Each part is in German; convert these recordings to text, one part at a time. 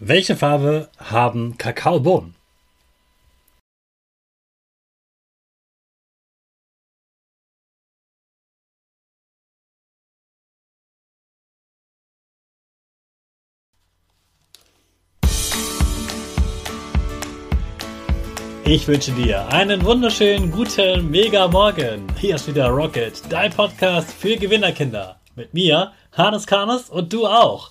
Welche Farbe haben Kakaobohnen? Ich wünsche dir einen wunderschönen guten Mega Morgen. Hier ist wieder Rocket, dein Podcast für Gewinnerkinder. Mit mir, Hannes Karnes und du auch.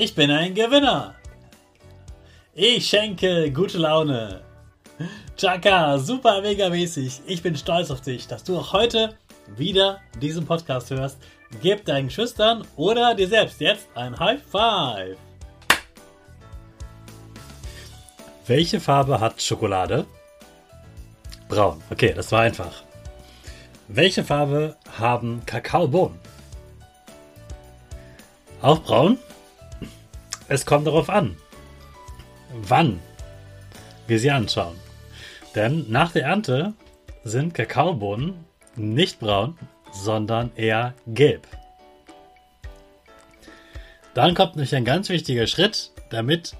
Ich bin ein Gewinner. Ich schenke gute Laune. Chaka, super mega mäßig. Ich bin stolz auf dich, dass du auch heute wieder diesen Podcast hörst. Gib deinen Schüchtern oder dir selbst jetzt ein High Five. Welche Farbe hat Schokolade? Braun. Okay, das war einfach. Welche Farbe haben Kakaobohnen? Auch braun? Es kommt darauf an, wann wir sie anschauen. Denn nach der Ernte sind Kakaobohnen nicht braun, sondern eher gelb. Dann kommt nämlich ein ganz wichtiger Schritt, damit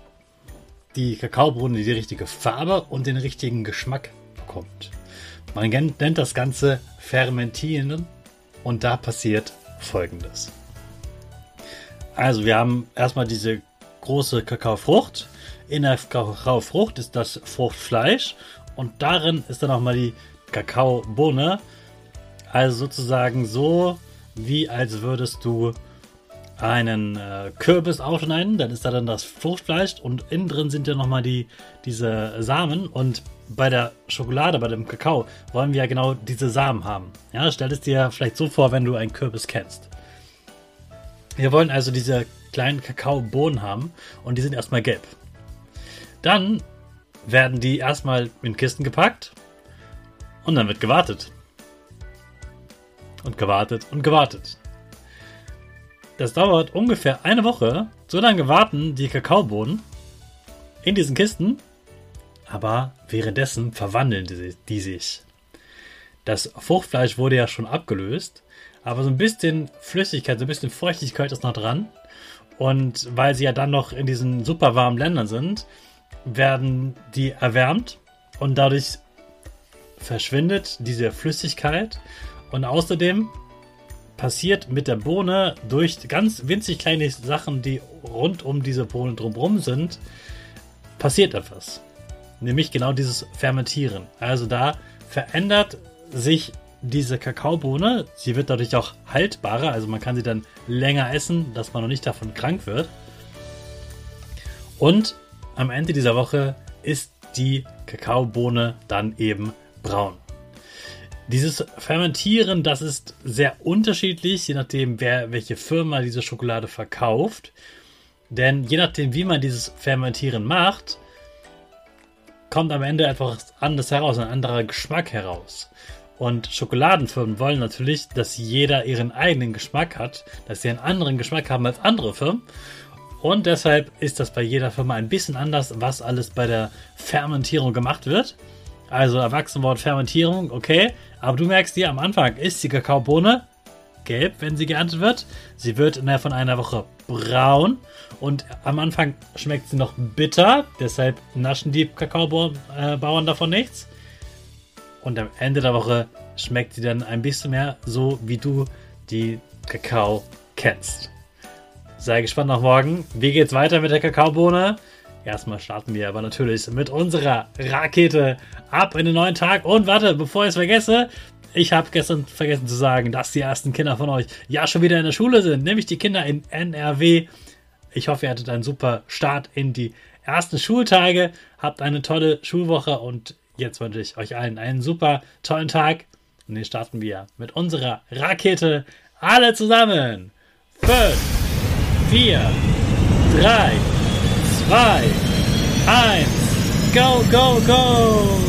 die Kakaobohne die richtige Farbe und den richtigen Geschmack bekommt. Man nennt das Ganze Fermentieren und da passiert Folgendes. Also wir haben erstmal diese große Kakaofrucht. In der Kakaofrucht ist das Fruchtfleisch und darin ist dann auch mal die Kakaobohne. Also sozusagen so, wie als würdest du einen äh, Kürbis aufschneiden, dann ist da dann das Fruchtfleisch und innen drin sind ja nochmal die, diese Samen und bei der Schokolade, bei dem Kakao, wollen wir ja genau diese Samen haben. Ja, stell es dir vielleicht so vor, wenn du einen Kürbis kennst. Wir wollen also diese kleinen Kakaobohnen haben und die sind erstmal gelb. Dann werden die erstmal in Kisten gepackt und dann wird gewartet. Und gewartet und gewartet. Das dauert ungefähr eine Woche. So lange warten die Kakaobohnen in diesen Kisten, aber währenddessen verwandeln die, die sich. Das Fruchtfleisch wurde ja schon abgelöst, aber so ein bisschen Flüssigkeit, so ein bisschen Feuchtigkeit ist noch dran. Und weil sie ja dann noch in diesen super warmen Ländern sind, werden die erwärmt und dadurch verschwindet diese Flüssigkeit und außerdem passiert mit der Bohne durch ganz winzig kleine Sachen, die rund um diese Bohne drumherum sind, passiert etwas. Nämlich genau dieses Fermentieren. Also da verändert sich diese Kakaobohne. Sie wird dadurch auch haltbarer, also man kann sie dann länger essen, dass man noch nicht davon krank wird. Und am Ende dieser Woche ist die Kakaobohne dann eben braun. Dieses Fermentieren, das ist sehr unterschiedlich, je nachdem, wer, welche Firma diese Schokolade verkauft. Denn je nachdem, wie man dieses Fermentieren macht, kommt am Ende etwas anderes heraus, ein anderer Geschmack heraus. Und Schokoladenfirmen wollen natürlich, dass jeder ihren eigenen Geschmack hat, dass sie einen anderen Geschmack haben als andere Firmen. Und deshalb ist das bei jeder Firma ein bisschen anders, was alles bei der Fermentierung gemacht wird. Also Erwachsenenwort Fermentierung, okay. Aber du merkst dir, am Anfang ist die Kakaobohne gelb, wenn sie geerntet wird. Sie wird innerhalb von einer Woche braun und am Anfang schmeckt sie noch bitter. Deshalb naschen die Kakaobauern davon nichts. Und am Ende der Woche schmeckt sie dann ein bisschen mehr so, wie du die Kakao kennst. Sei gespannt nach morgen. Wie geht's weiter mit der Kakaobohne? Erstmal starten wir aber natürlich mit unserer Rakete ab in den neuen Tag. Und warte, bevor ich es vergesse, ich habe gestern vergessen zu sagen, dass die ersten Kinder von euch ja schon wieder in der Schule sind, nämlich die Kinder in NRW. Ich hoffe, ihr hattet einen super Start in die ersten Schultage, habt eine tolle Schulwoche und jetzt wünsche ich euch allen einen super tollen Tag. Und den starten wir mit unserer Rakete alle zusammen. 5, 4, 3, 2, 1, go, go, go!